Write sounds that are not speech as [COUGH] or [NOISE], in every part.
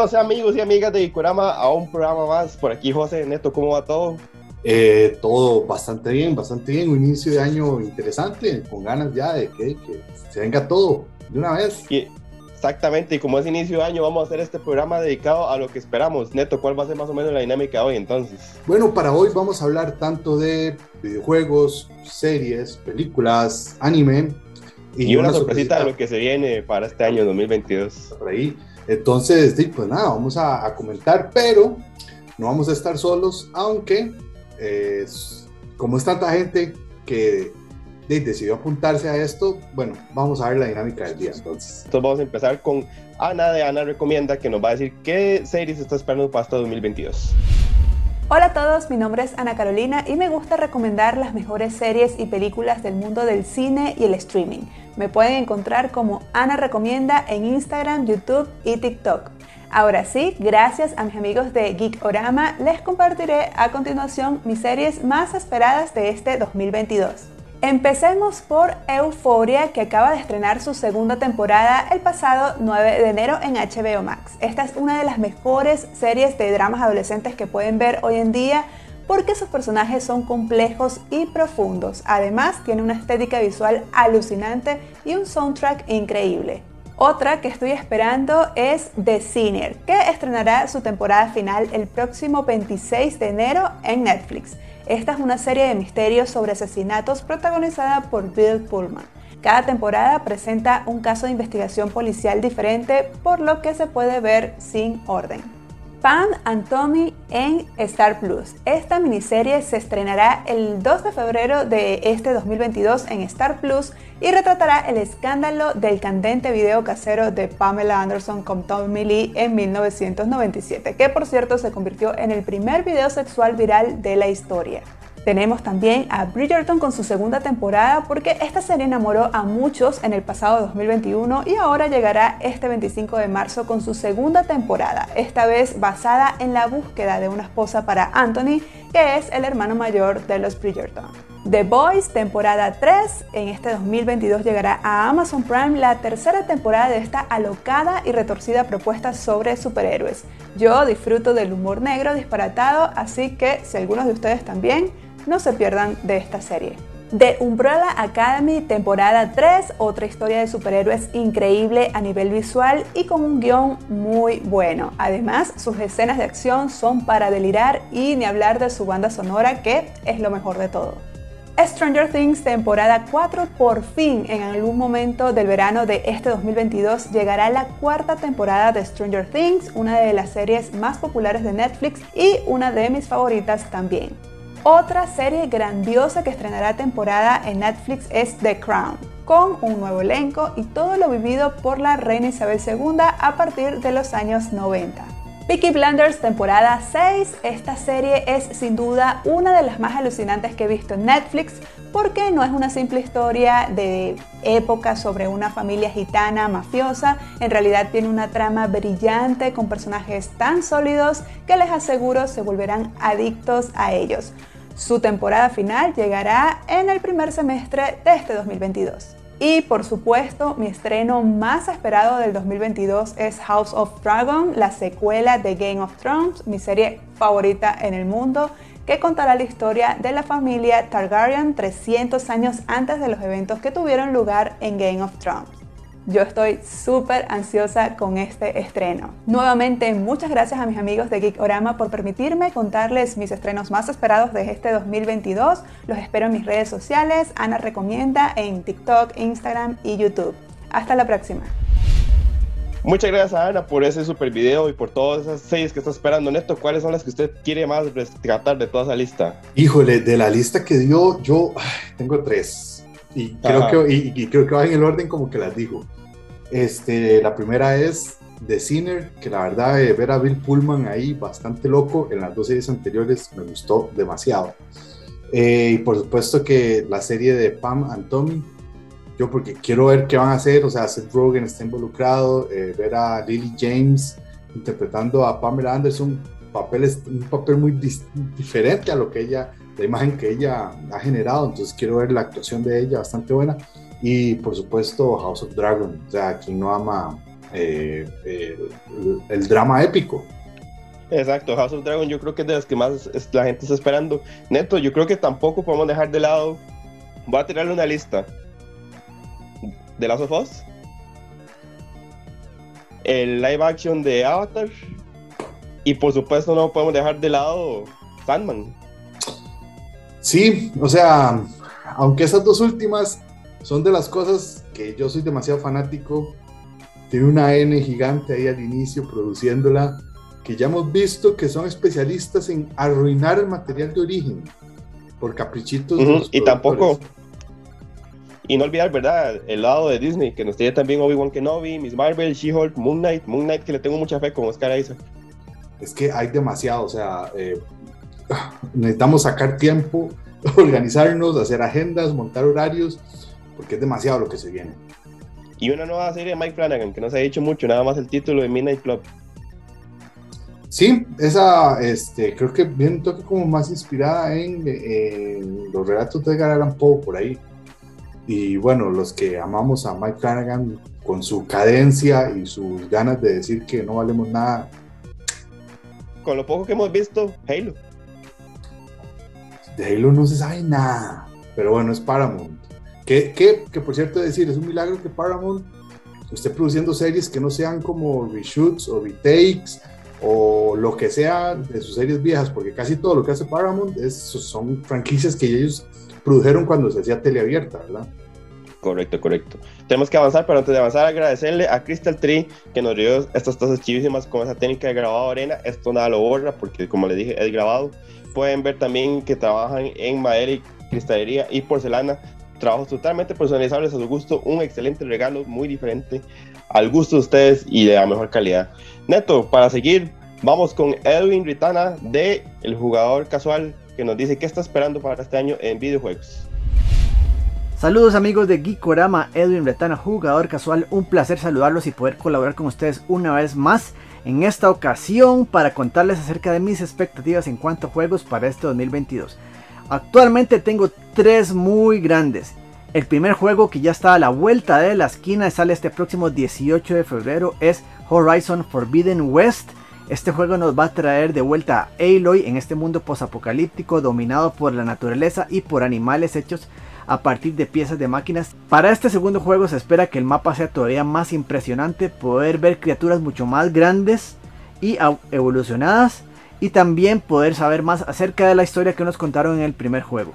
Bienvenidos amigos y amigas de Icorama a un programa más. Por aquí José Neto, ¿cómo va todo? Eh, todo bastante bien, bastante bien. Un inicio de año interesante, con ganas ya de que, se venga todo de una vez. exactamente, y como es inicio de año, vamos a hacer este programa dedicado a lo que esperamos. Neto, ¿cuál va a ser más o menos la dinámica hoy entonces? Bueno, para hoy vamos a hablar tanto de videojuegos, series, películas, anime. Y, una, sorpresita, de lo que se viene para este año 2022. Por ahí. Entonces, pues nada, vamos a, comentar, pero no vamos a estar solos, aunque como es tanta gente que decidió apuntarse a esto, bueno, vamos a ver la dinámica del día entonces. Entonces vamos a empezar con Ana de Ana Recomienda, que nos va a decir qué series está esperando para este 2022. Hola a todos, mi nombre es Ana Carolina y me gusta recomendar las mejores series y películas del mundo del cine y el streaming. Me pueden encontrar como Ana Recomienda en Instagram, YouTube y TikTok. Ahora sí, gracias a mis amigos de Geekorama, les compartiré a continuación mis series más esperadas de este 2022. Empecemos por Euphoria, que acaba de estrenar su segunda temporada el pasado 9 de enero en HBO Max. Esta es una de las mejores series de dramas adolescentes que pueden ver hoy en día porque sus personajes son complejos y profundos. Además, tiene una estética visual alucinante y un soundtrack increíble. Otra que estoy esperando es The Sinner, que estrenará su temporada final el próximo 26 de enero en Netflix. Esta es una serie de misterios sobre asesinatos protagonizada por Bill Pullman. Cada temporada presenta un caso de investigación policial diferente, por lo que se puede ver sin orden. Pam and Tommy en Star Plus. Esta miniserie se estrenará el 2 de febrero de este 2022 en Star Plus y retratará el escándalo del candente video casero de Pamela Anderson con Tommy Lee en 1997, que por cierto se convirtió en el primer video sexual viral de la historia. Tenemos también a Bridgerton con su segunda temporada porque esta serie enamoró a muchos en el pasado 2021 y ahora llegará este 25 de marzo con su segunda temporada, esta vez basada en la búsqueda de una esposa para Anthony, que es el hermano mayor de los Bridgerton. The Boys, temporada 3, en este 2022 llegará a Amazon Prime la tercera temporada de esta alocada y retorcida propuesta sobre superhéroes. Yo disfruto del humor negro disparatado, así que si algunos de ustedes también, no se pierdan de esta serie. The Umbrella Academy, temporada 3, otra historia de superhéroes increíble a nivel visual y con un guion muy bueno. Además, sus escenas de acción son para delirar y ni hablar de su banda sonora que es lo mejor de todo. Stranger Things temporada 4 por fin en algún momento del verano de este 2022 llegará la cuarta temporada de Stranger Things, una de las series más populares de Netflix y una de mis favoritas también. Otra serie grandiosa que estrenará temporada en Netflix es The Crown, con un nuevo elenco y todo lo vivido por la reina Isabel II a partir de los años 90. Peaky Blinders temporada 6, esta serie es sin duda una de las más alucinantes que he visto en Netflix porque no es una simple historia de época sobre una familia gitana mafiosa, en realidad tiene una trama brillante con personajes tan sólidos que les aseguro se volverán adictos a ellos. Su temporada final llegará en el primer semestre de este 2022. Y por supuesto, mi estreno más esperado del 2022 es House of Dragon, la secuela de Game of Thrones, mi serie favorita en el mundo, que contará la historia de la familia Targaryen 300 años antes de los eventos que tuvieron lugar en Game of Thrones. Yo estoy súper ansiosa con este estreno. Nuevamente, muchas gracias a mis amigos de Geekorama por permitirme contarles mis estrenos más esperados de este 2022. Los espero en mis redes sociales. Ana Recomienda en TikTok, Instagram y YouTube. Hasta la próxima. Muchas gracias a Ana por ese super video y por todas esas seis que está esperando. Neto, ¿cuáles son las que usted quiere más rescatar de toda esa lista? Híjole, de la lista que dio, yo tengo tres. Y creo, que, y, creo que va en el orden como que las digo. Este, la primera es The Sinner, que la verdad eh, ver a Bill Pullman ahí bastante loco en las dos series anteriores me gustó demasiado. Eh, y por supuesto que la serie de Pam and Tommy, yo porque quiero ver qué van a hacer, o sea, Seth Rogen está involucrado, eh, ver a Lily James interpretando a Pamela Anderson, papeles, un papel muy diferente a lo que ella, la imagen que ella ha generado, entonces quiero ver la actuación de ella bastante buena. Y por supuesto House of Dragon, o sea, quien no ama eh, el, drama épico. Exacto, House of Dragon yo creo que es de las que más la gente está esperando. Neto, yo creo que tampoco podemos dejar de lado. Voy a tirarle una lista. De Last of Us. El live action de Avatar. Y por supuesto no podemos dejar de lado Sandman. Sí, o sea, aunque esas dos últimas son de las cosas que yo soy demasiado fanático, tiene una N gigante ahí al inicio produciéndola, que ya hemos visto que son especialistas en arruinar el material de origen por caprichitos. y tampoco, y no olvidar, ¿verdad? El lado de Disney, que nos tiene también Obi-Wan Kenobi, Miss Marvel, She-Hulk, Moon Knight, Moon Knight, que le tengo mucha fe con Oscar Isaac. Es que hay demasiado, o sea, eh, necesitamos sacar tiempo, [LAUGHS] organizarnos, hacer agendas, montar horarios, porque es demasiado lo que se viene. Y una nueva serie de Mike Flanagan, que no se ha dicho mucho, nada más el título de Midnight Club. Sí, esa este, creo que viene un toque como más inspirada en, los relatos de Edgar Allan Poe por ahí. Y bueno, los que amamos a Mike Flanagan con su cadencia y sus ganas de decir que no valemos nada. Con lo poco que hemos visto, Halo. De Halo no se sabe nada, pero bueno, es Paramount. Que, que, que por cierto decir, es un milagro que Paramount esté produciendo series que no sean como reshoots o retakes o lo que sea de sus series viejas, porque casi todo lo que hace Paramount es, son franquicias que ellos produjeron cuando se hacía teleabierta, ¿verdad? Correcto, correcto. Tenemos que avanzar, pero antes de avanzar, agradecerle a Crystal Tree que nos dio estas tazas chivísimas con esa técnica de grabado arena. Esto nada lo borra porque, como les dije, es grabado. Pueden ver también que trabajan en madera y cristalería y porcelana. Trabajos totalmente personalizables a su gusto. Un excelente regalo, muy diferente al gusto de ustedes y de la mejor calidad. Neto, para seguir, vamos con Edwin Ritana de El Jugador Casual que nos dice qué está esperando para este año en videojuegos. Saludos amigos de Geekorama, Edwin Ritana, jugador casual, un placer saludarlos y poder colaborar con ustedes una vez más en esta ocasión para contarles acerca de mis expectativas en cuanto a juegos para este 2022. Actualmente tengo tres muy grandes. El primer juego que ya está a la vuelta de la esquina y sale este próximo 18 de febrero es Horizon Forbidden West. Este juego nos va a traer de vuelta a Aloy en este mundo posapocalíptico dominado por la naturaleza y por animales hechos a partir de piezas de máquinas. Para este segundo juego se espera que el mapa sea todavía más impresionante, poder ver criaturas mucho más grandes y evolucionadas y también poder saber más acerca de la historia que nos contaron en el primer juego.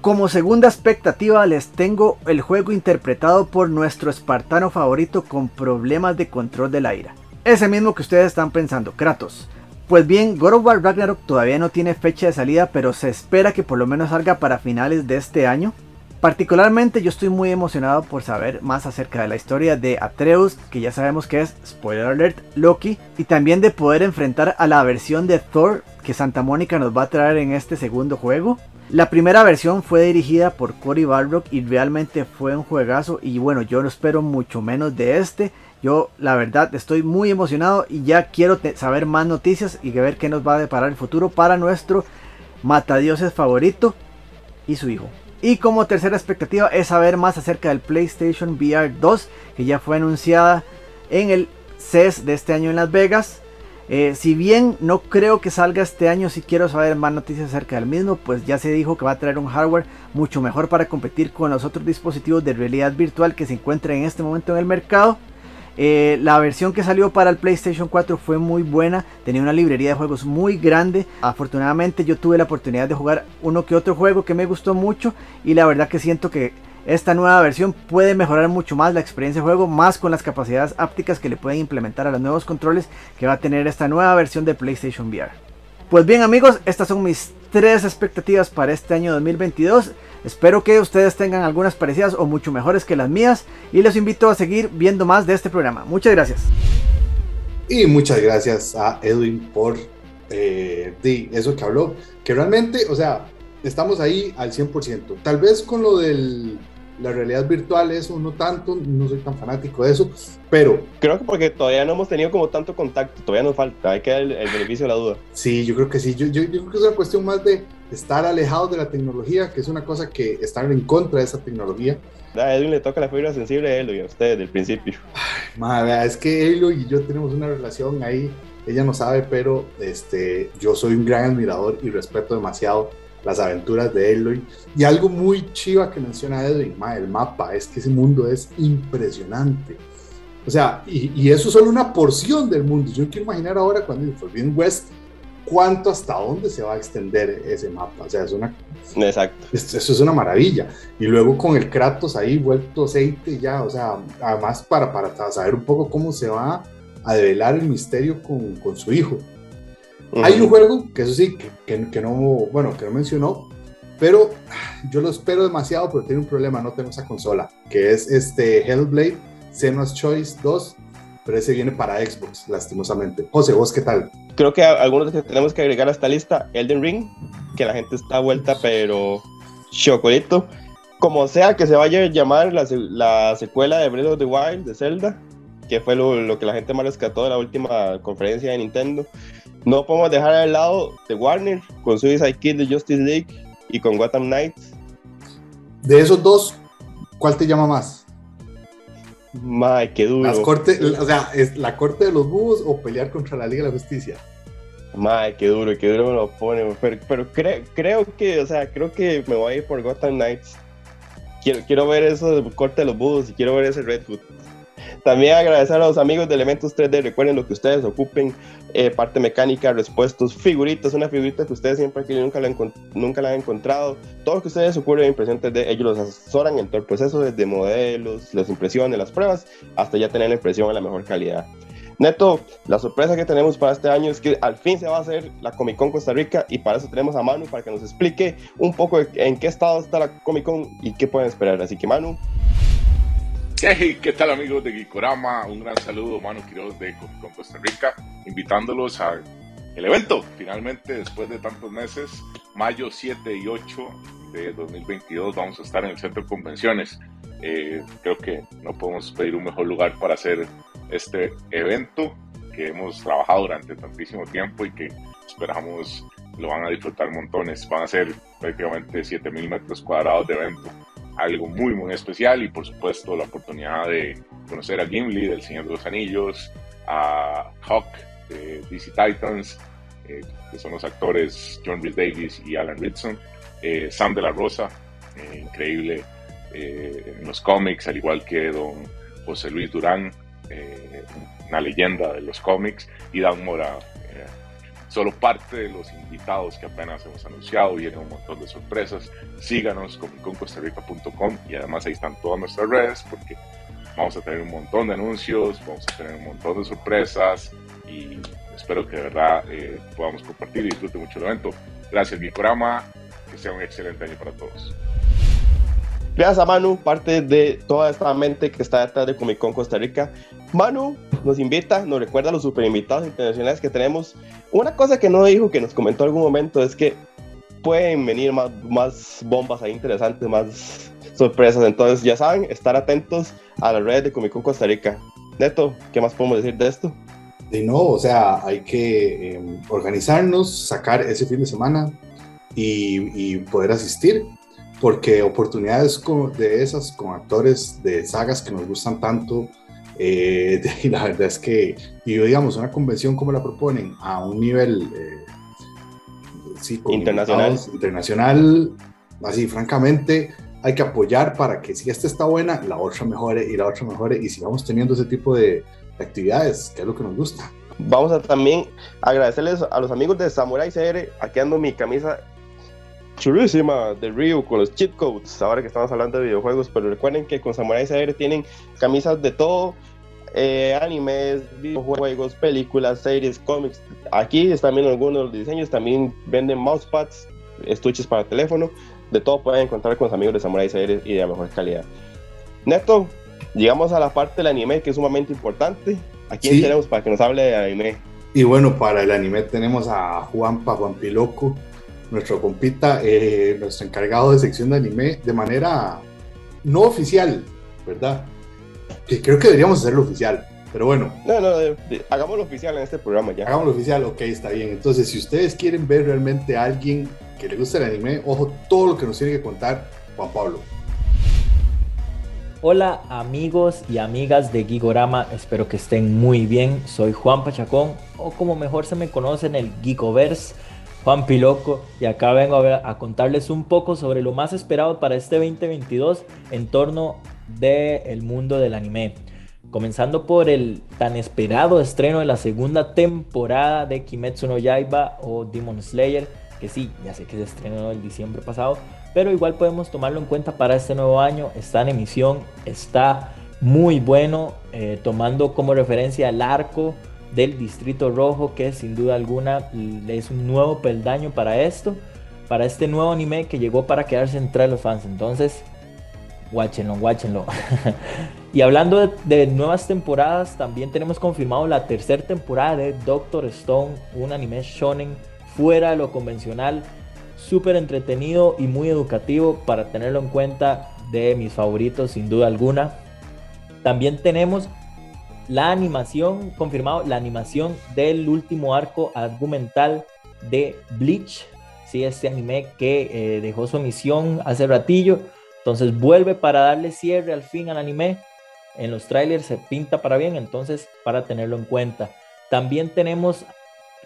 Como segunda expectativa les tengo el juego interpretado por nuestro espartano favorito con problemas de control de la ira. Ese mismo que ustedes están pensando, Kratos. Pues bien, God of War Ragnarok todavía no tiene fecha de salida, pero se espera que por lo menos salga para finales de este año. Particularmente yo estoy muy emocionado por saber más acerca de la historia de Atreus, que ya sabemos que es, spoiler alert, Loki, y también de poder enfrentar a la versión de Thor que Santa Mónica nos va a traer en este segundo juego. La primera versión fue dirigida por Cory Barrock y realmente fue un juegazo y bueno, yo no espero mucho menos de este. Yo la verdad estoy muy emocionado y ya quiero saber más noticias y ver qué nos va a deparar el futuro para nuestro matadioses favorito y su hijo. Y como tercera expectativa es saber más acerca del PlayStation VR 2 que ya fue anunciada en el CES de este año en Las Vegas. Eh, si bien no creo que salga este año, si quiero saber más noticias acerca del mismo, pues ya se dijo que va a traer un hardware mucho mejor para competir con los otros dispositivos de realidad virtual que se encuentran en este momento en el mercado. Eh, la versión que salió para el PlayStation 4 fue muy buena, tenía una librería de juegos muy grande. Afortunadamente yo tuve la oportunidad de jugar uno que otro juego que me gustó mucho y la verdad que siento que esta nueva versión puede mejorar mucho más la experiencia de juego, más con las capacidades ápticas que le pueden implementar a los nuevos controles que va a tener esta nueva versión de PlayStation VR. Pues bien amigos, estas son mis tres expectativas para este año 2022. Espero que ustedes tengan algunas parecidas o mucho mejores que las mías y los invito a seguir viendo más de este programa. Muchas gracias. Y muchas gracias a Edwin por eh, eso que habló, que realmente, o sea, estamos ahí al 100%. Tal vez con lo del la realidad virtual, eso no tanto, no soy tan fanático de eso, pero... Creo que porque todavía no hemos tenido como tanto contacto, todavía nos falta, hay que dar el, beneficio de la duda. Sí, yo creo que sí, yo, yo, yo, creo que es una cuestión más de estar alejados de la tecnología, que es una cosa que estar en contra de esa tecnología. A Edwin le toca la fibra sensible a y a usted desde el principio. Ay, madre, es que Elo y yo tenemos una relación ahí, ella no sabe, pero este, yo soy un gran admirador y respeto demasiado las aventuras de Eloy. Y algo muy chiva que menciona Edwin, el mapa, es que ese mundo es impresionante. O sea, y, y, eso es solo una porción del mundo. Yo quiero imaginar ahora cuando en Forbidden West, cuánto hasta dónde se va a extender ese mapa. O sea, es una... Exacto. Eso es una maravilla. Y luego con el Kratos ahí vuelto aceite ya, o sea, además para, para saber un poco cómo se va a develar el misterio con, con su hijo. Hay un juego que eso sí, que, que, no, bueno, que no mencionó, pero yo lo espero demasiado, pero tiene un problema, no tengo esa consola, que es este Hellblade Senua's Choice 2, pero ese viene para Xbox, lastimosamente. José, ¿vos qué tal? Creo que algunos que tenemos que agregar a esta lista, Elden Ring, que la gente está vuelta, pero chocolito. Como sea que se vaya a llamar la, la secuela de Breath of the Wild, de Zelda, que fue lo, lo, que la gente más rescató de la última conferencia de Nintendo. No podemos dejar al lado de Warner con Suicide Kid de Justice League y con Gotham Knights. De esos dos, ¿cuál te llama más? May, qué duro. Las corte, o sea, ¿es la corte de los búhos o pelear contra la Liga de la Justicia? May, qué duro, qué duro me lo pone. Pero, pero creo que, o sea, creo que me voy a ir por Gotham Knights. Quiero, quiero ver eso de corte de los búhos y quiero ver ese Red Hood. También agradecer a los amigos de Elementos 3D. Recuerden lo que ustedes ocupen: eh, parte mecánica, respuestos, figuritas. Una figurita que ustedes siempre que nunca la, nunca la han encontrado. Todo lo que ustedes ocurre en impresión 3D, ellos los asesoran en todo el proceso, desde modelos, las impresiones, las pruebas, hasta ya tener la impresión a la mejor calidad. Neto, la sorpresa que tenemos para este año es que al fin se va a hacer la Comic Con Costa Rica y para eso tenemos a Manu para que nos explique un poco en qué estado está la Comic Con y qué pueden esperar. Así que Manu, Hey, ¿qué tal amigos de Gikorama? Un gran saludo, Manu Quiroz de Comic Costa Rica, invitándolos al evento. Finalmente, después de tantos meses, mayo 7 y 8 de 2022 vamos a estar en el centro de convenciones. Eh, creo que no podemos pedir un mejor lugar para hacer este evento que hemos trabajado durante tantísimo tiempo y que esperamos lo van a disfrutar montones. Van a ser prácticamente 7000 metros cuadrados de evento algo muy, muy especial y por supuesto la oportunidad de conocer a Gimli del Señor de los Anillos, a Hawk de DC Titans, eh, que son los actores John Rhys Davis y Alan Ritson, eh, Sam de la Rosa, eh, increíble en los cómics, al igual que don José Luis Durán, una leyenda de los cómics, y Dan Mora, solo parte de los invitados que apenas hemos anunciado, vienen un montón de sorpresas. Síganos comiccostarrica.com y además ahí están todas nuestras redes porque vamos a tener un montón de anuncios, vamos a tener un montón de sorpresas y espero que de verdad eh, podamos compartir y disfruten mucho el evento. Gracias, mi programa, que sea un excelente año para todos. Gracias a Manu, parte de toda esta mente que está detrás de Comic Con Costa Rica. Manu nos invita, nos recuerda los super invitados internacionales que tenemos. Una cosa que no dijo, que nos comentó en algún momento, es que pueden venir más, bombas ahí interesantes, más sorpresas. Entonces, ya saben, estar atentos a la red de Comic Con Costa Rica. Neto, ¿qué más podemos decir de esto? De no, o sea, hay que em, organizarnos, sacar ese fin de semana y, y poder asistir porque oportunidades de esas con actores de sagas que nos gustan tanto, eh, [LAUGHS] y la verdad es que, y digamos, una convención como la proponen a un nivel eh, internacional. internacional, así francamente, hay que apoyar para que si esta está buena, la otra mejore y la otra mejore y sigamos teniendo ese tipo de, actividades, que es lo que nos gusta. Vamos a también agradecerles a los amigos de Samurai CR, aquí ando mi camisa chulísima de Ryu con los cheat codes, ahora que estamos hablando de videojuegos, pero recuerden que con Samurai CR tienen camisas de todo, eh, animes, videojuegos, películas, series, cómics. Aquí están viendo algunos de los diseños, también venden mousepads, estuches para teléfono, de todo pueden encontrar con los amigos de Samurai CR y de mejor calidad. Neto, llegamos a la parte del anime que es sumamente importante. Aquí quién tenemos para que nos hable de anime? Y bueno, para el anime tenemos a Juan Piloco nuestro compita, eh, nuestro encargado de sección de anime, de manera no oficial, ¿verdad? Que creo que deberíamos hacerlo oficial. Pero bueno. No, no, hagámoslo oficial en este programa ya. Hagámoslo oficial, ok, está bien. Entonces, si ustedes quieren ver realmente a alguien que le gusta el anime, ojo, todo lo que nos tiene que contar Juan Pablo. Hola amigos y amigas de Gigorama, espero que estén muy bien. Soy Juan Pachacón, o como mejor se me conoce en el Gigoverse, Juan Piloco, y acá vengo a, a contarles un poco sobre lo más esperado para este 2022 en torno del mundo del anime. Comenzando por el tan esperado estreno de la segunda temporada de Kimetsu no Yaiba o Demon Slayer, que sí, ya sé que se estrenó el diciembre pasado, pero igual podemos tomarlo en cuenta para este nuevo año. Está en emisión, está muy bueno, eh, tomando como referencia el arco del Distrito Rojo, que sin duda alguna es un nuevo peldaño para esto, para este nuevo anime que llegó para quedarse entre los fans. Entonces, Watchenlo, watchenlo. [LAUGHS] y hablando de, de, nuevas temporadas, también tenemos confirmado la tercera temporada de Doctor Stone, un anime shonen fuera de lo convencional, súper entretenido y muy educativo para tenerlo en cuenta de mis favoritos sin duda alguna. También tenemos la animación, confirmado, la animación del último arco argumental de Bleach, sí, este anime que eh, dejó su emisión hace ratillo entonces vuelve para darle cierre al fin al anime. En los trailers se pinta para bien, entonces para tenerlo en cuenta. También tenemos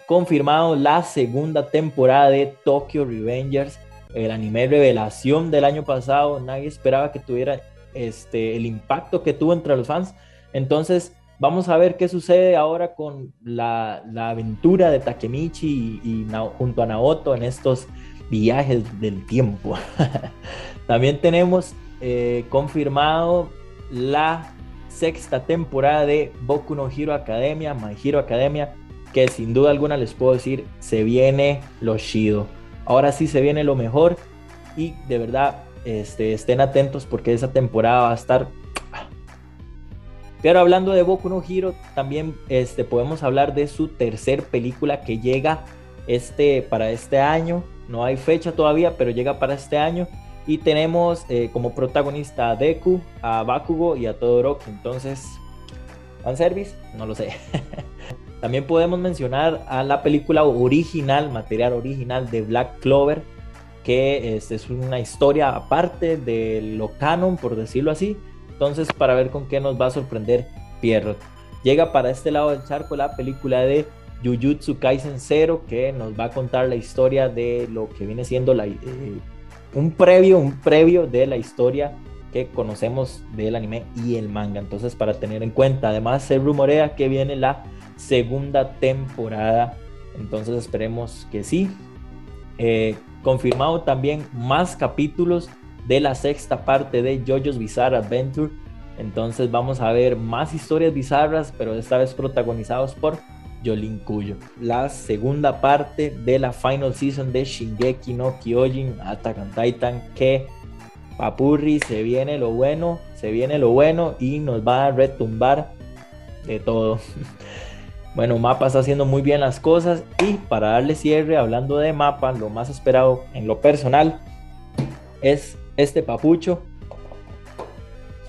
confirmado la segunda temporada de Tokyo Revengers, el anime revelación del año pasado. Nadie esperaba que tuviera este, el impacto que tuvo entre los fans. Entonces, vamos a ver qué sucede ahora con la, aventura de Takemichi y, y, junto a Naoto en estos viajes del tiempo. [LAUGHS] También tenemos eh, confirmado la sexta temporada de Boku no Hero Academia, My Hero Academia, que sin duda alguna les puedo decir, se viene lo chido. Ahora sí se viene lo mejor y de verdad este, estén atentos porque esa temporada va a estar... Pero hablando de Boku no Hero, también este, podemos hablar de su tercer película que llega este, para este año. No hay fecha todavía, pero llega para este año. Y tenemos eh, como protagonista a Deku, a Bakugo y a Todoroki. Entonces, service? No lo sé. [LAUGHS] También podemos mencionar a la película original, material original de Black Clover, que es, es una historia aparte de lo canon, por decirlo así. Entonces, para ver con qué nos va a sorprender Pierrot. Llega para este lado del charco la película de Jujutsu Kaisen Zero, que nos va a contar la historia de lo que viene siendo la, eh, un previo, un previo de la historia que conocemos del anime y el manga. Entonces, para tener en cuenta, además se rumorea que viene la segunda temporada. Entonces, esperemos que sí. Eh, confirmado también más capítulos de la sexta parte de JoJo's Bizarre Adventure. Entonces, vamos a ver más historias bizarras, pero esta vez protagonizados por Yolin Cuyo. La segunda parte de la final season de Shingeki no Kyojin Attack Titan que Papurri se viene lo bueno, se viene lo bueno y nos va a retumbar de todo. [LAUGHS] Bueno, Mapa está haciendo muy bien las cosas y para darle cierre, hablando de Mapa, lo más esperado en lo personal es este papucho.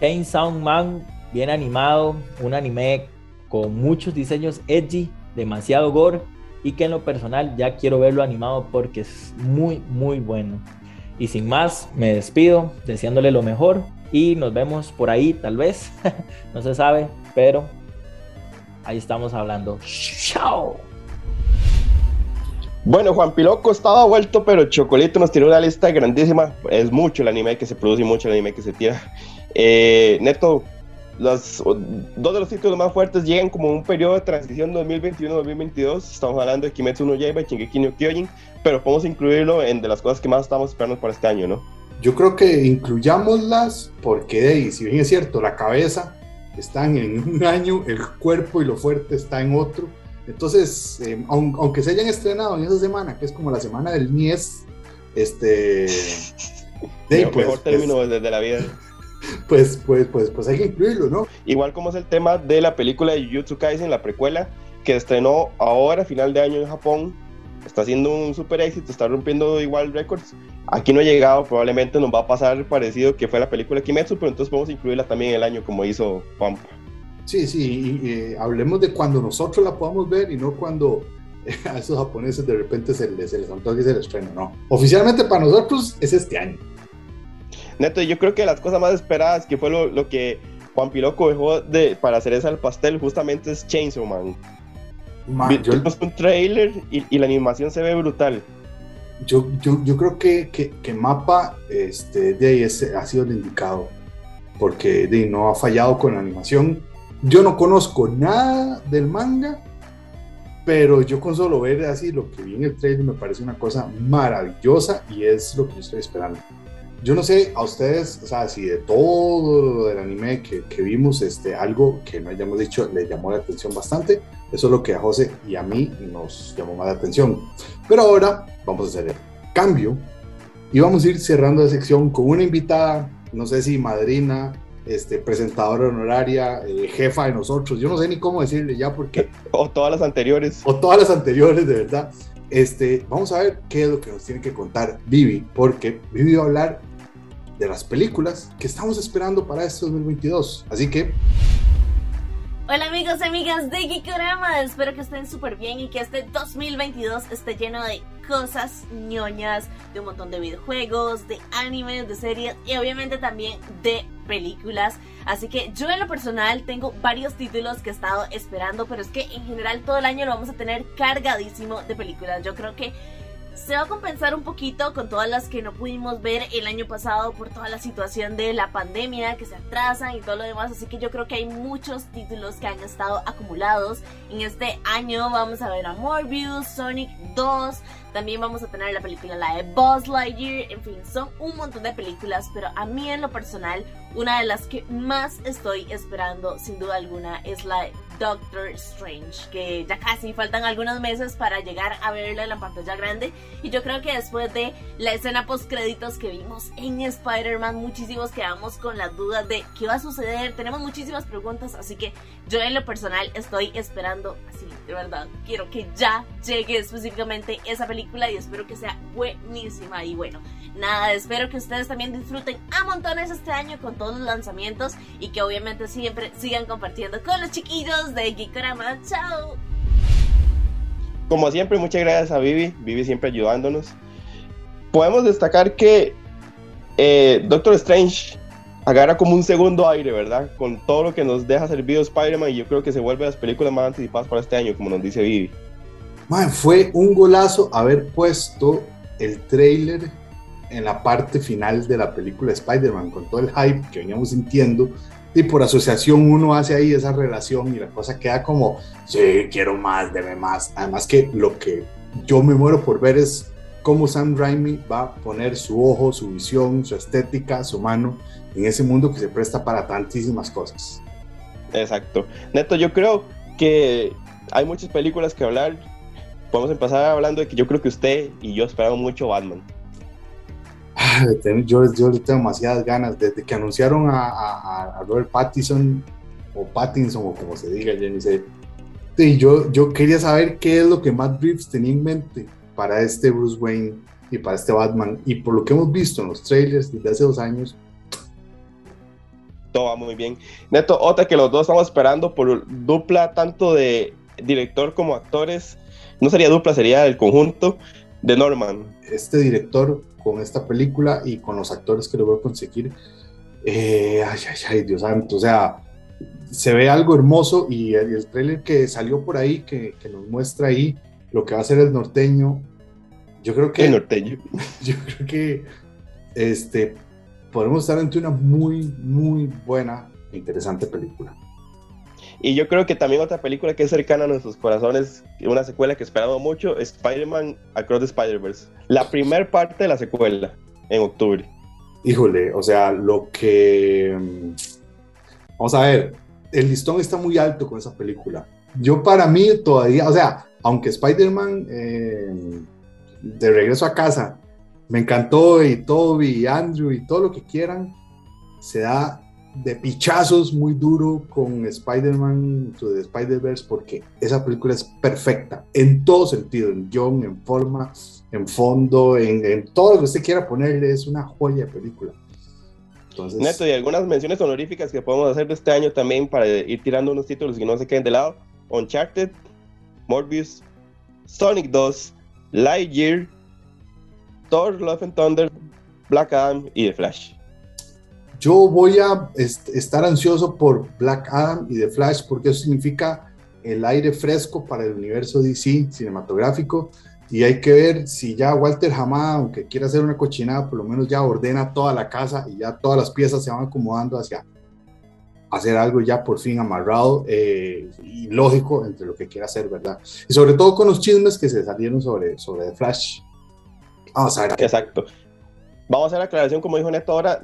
Chainsaw Man, bien animado, un anime con muchos diseños edgy, demasiado gore y que en lo personal ya quiero verlo animado porque es muy muy bueno. Y sin más, me despido deseándole lo mejor y nos vemos por ahí tal vez, [LAUGHS] no se sabe, pero ahí estamos hablando. Chao. Bueno, Juan Piloco estaba vuelto, pero Chocolito nos tiró una lista grandísima. Es mucho el anime que se produce y mucho el anime que se tira. Eh, Neto, los dos de los títulos más fuertes llegan como un periodo de transición 2021-2022. Estamos hablando de Kimetsu no Yaiba y Shingeki no Kyojin, pero podemos incluirlo en de las cosas que más estamos esperando para este año, ¿no? Yo creo que incluyámoslas porque, si bien es cierto, la cabeza está en un año, el cuerpo y lo fuerte está en otro. Entonces, eh, aunque se hayan estrenado en esa semana, que es como la semana del Mies, este... [LAUGHS] De, pues, mejor término pues, desde la vida. Pues, pues, pues, pues hay que incluirlo, ¿no? Igual como es el tema de la película de Jujutsu Kaisen, la precuela, que estrenó ahora, final de año en Japón, está haciendo un super éxito, está rompiendo igual récords. Aquí no ha llegado, probablemente nos va a pasar parecido que fue la película Kimetsu, pero entonces podemos incluirla también el año como hizo Pampa. Sí, sí, y, eh, hablemos de cuando nosotros la podamos ver y no cuando [LAUGHS] a esos japoneses de repente se les, se les antoja que se les estreno, no. Oficialmente para nosotros es este año. Neto, yo creo que las cosas más esperadas, que fue lo, lo que Juan Piloco dejó de, para hacer esa al pastel, justamente es Chainsaw Man. Man yo... un trailer y, y, la animación se ve brutal. Yo, yo, yo creo que, que, que, Mapa este, de ahí ha sido el indicado, porque de, no ha fallado con la animación. Yo no conozco nada del manga, pero yo con solo ver así lo que vi en el trailer me parece una cosa maravillosa y es lo que estoy esperando yo no sé a ustedes, o sea, si de todo lo del anime que, que, vimos, este, algo que no hayamos dicho les llamó la atención bastante. Eso es lo que a José y a mí nos llamó más la atención. Pero ahora vamos a hacer el cambio y vamos a ir cerrando la sección con una invitada, no sé si madrina, este, presentadora honoraria, eh, jefa de nosotros, yo no sé ni cómo decirle ya porque... [LAUGHS] O todas las anteriores. O todas las anteriores, de verdad. Este, vamos a ver qué es lo que nos tiene que contar Vivi, porque Vivi va a hablar de las películas que estamos esperando para este 2022. Así que... Hola amigos y amigas de Geekorama, espero que estén súper bien y que este 2022 esté lleno de cosas ñoñas, de un montón de videojuegos, de animes, de series y obviamente también de películas. Así que yo en lo personal tengo varios títulos que he estado esperando, pero es que en general todo el año lo vamos a tener cargadísimo de películas. Yo creo que se va a compensar un poquito con todas las que no pudimos ver el año pasado por toda la situación de la pandemia que se atrasan y todo lo demás. Así que yo creo que hay muchos títulos que han estado acumulados. En este año vamos a ver a Morbius, Sonic 2, también vamos a tener la película la de Buzz Lightyear, en fin, son un montón de películas, pero a mí en lo personal, una de las que más estoy esperando sin duda alguna es la de Doctor Strange, que ya casi faltan algunos meses para llegar a verla en la pantalla grande. Y yo creo que después de la escena post créditos que vimos en Spider-Man, muchísimos quedamos con las dudas de qué va a suceder. Tenemos muchísimas preguntas, así que yo en lo personal estoy esperando, así, de verdad, quiero que ya llegue específicamente esa película y espero que sea buenísima. Y bueno, nada, espero que ustedes también disfruten a montones este año con todos los lanzamientos y que obviamente siempre sigan compartiendo con los chiquillos de Geekorama. ¡Chao! Como siempre, muchas gracias a Vivi, Vivi siempre ayudándonos. Podemos destacar que eh, Doctor Strange agarra como un segundo aire, ¿verdad? Con todo lo que nos deja servido Spider-Man y yo creo que se vuelve las películas más anticipadas para este año, como nos dice Vivi. Man, fue un golazo haber puesto el trailer en la parte final de la película Spider-Man, con todo el hype que veníamos sintiendo, y por asociación uno hace ahí esa relación y la cosa queda como, sí, quiero más, debe más. Además que lo que yo me muero por ver es cómo Sam Raimi va a poner su ojo, su visión, su estética, su mano en ese mundo que se presta para tantísimas cosas. Exacto. Neto, yo creo que hay muchas películas que hablar. Podemos empezar hablando de que yo creo que usted y yo esperamos mucho Batman. Yo, yo le tengo demasiadas ganas. Desde que anunciaron a, a, Robert Pattinson, o Pattinson, o como se diga. Sí, yo, yo quería saber qué es lo que Matt Reeves tenía en mente para este Bruce Wayne y para este Batman. Y por lo que hemos visto en los trailers desde hace dos años, todo va muy bien. Neto, otra que los dos estamos esperando por dupla tanto de director como actores. No sería dupla, sería el conjunto de Norman. Este director con esta película y con los actores que voy a conseguir. Eh, ay, ay, ay, Dios santo, o sea, se ve algo hermoso y el, el trailer que salió por ahí, que, que, nos muestra ahí lo que va a ser el norteño, yo creo que... El norteño. [LAUGHS] Yo creo que este, podemos estar ante una muy, muy buena e interesante película. Y yo creo que también otra película que es cercana a nuestros corazones, una secuela que esperamos mucho, Spider-Man Across the Spider-Verse. La primera parte de la secuela, en octubre. Híjole, o sea, lo que... Mm, vamos a ver, el listón está muy alto con esa película. Yo para mí todavía, o sea, aunque Spider-Man eh, de regreso a casa me encantó y Toby y Andrew y todo lo que quieran, se da de pichazos muy duro con Spider-Man, de Spider-Verse, porque esa película es perfecta en todo sentido, en guion, en forma, en fondo, en, todo lo que usted quiera ponerle, es una joya de película. Entonces, Neto, y algunas menciones honoríficas que podemos hacer de este año también para ir tirando unos títulos y no se queden de lado. Uncharted, Morbius, Sonic 2, Lightyear, Thor, Love and Thunder, Black Adam y The Flash. Yo voy a estar ansioso por Black Adam y The Flash porque eso significa el aire fresco para el universo DC cinematográfico y hay que ver si ya Walter Hamada, aunque quiera hacer una cochinada, por lo menos ya ordena toda la casa y ya todas las piezas se van acomodando hacia hacer algo ya por fin amarrado eh, y lógico entre lo que quiera hacer, ¿verdad? Y sobre todo con los chismes que se salieron sobre, sobre The Flash. Vamos a ver. Exacto. Vamos a hacer la aclaración, como dijo Neto ahora,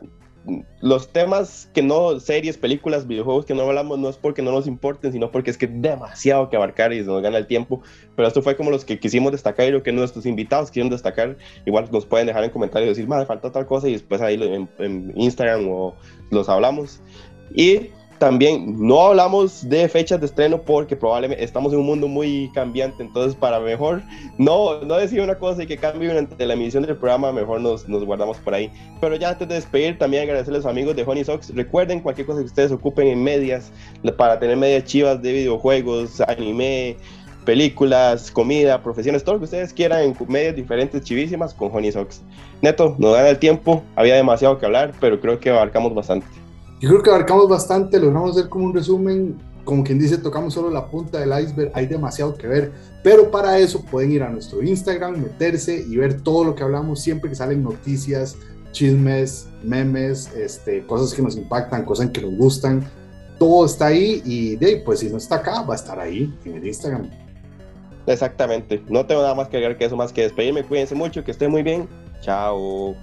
los temas que no, series, películas, videojuegos que no hablamos no es porque no nos importen, sino porque es que demasiado que abarcar y nos gana el tiempo. Pero esto fue como los que quisimos destacar y lo que nuestros invitados quieren destacar. Igual nos pueden dejar en comentarios y decir, madre, falta tal cosa y después ahí en, en Instagram o los hablamos. Y también no hablamos de fechas de estreno porque probablemente estamos en un mundo muy cambiante, entonces para mejor no, no decir una cosa y que cambie durante la emisión del programa, mejor nos, nos guardamos por ahí. Pero ya antes de despedir, también agradecerles a los amigos de Honey Sox. Recuerden cualquier cosa que ustedes ocupen en medias para tener medias chivas de videojuegos, anime, películas, comida, profesiones, todo lo que ustedes quieran en medias diferentes, chivísimas con Honey Sox. Neto, nos gana el tiempo, había demasiado que hablar, pero creo que abarcamos bastante. Yo creo que abarcamos bastante, logramos hacer como un resumen, como quien dice, tocamos solo la punta del iceberg, hay demasiado que ver, pero para eso pueden ir a nuestro Instagram, meterse y ver todo lo que hablamos siempre que salen noticias, chismes, memes, este, cosas que nos impactan, cosas que nos gustan, todo está ahí y de pues si no está acá, va a estar ahí en el Instagram. Exactamente, no tengo nada más que agregar que eso, más que despedirme, cuídense mucho, que estén muy bien, chao.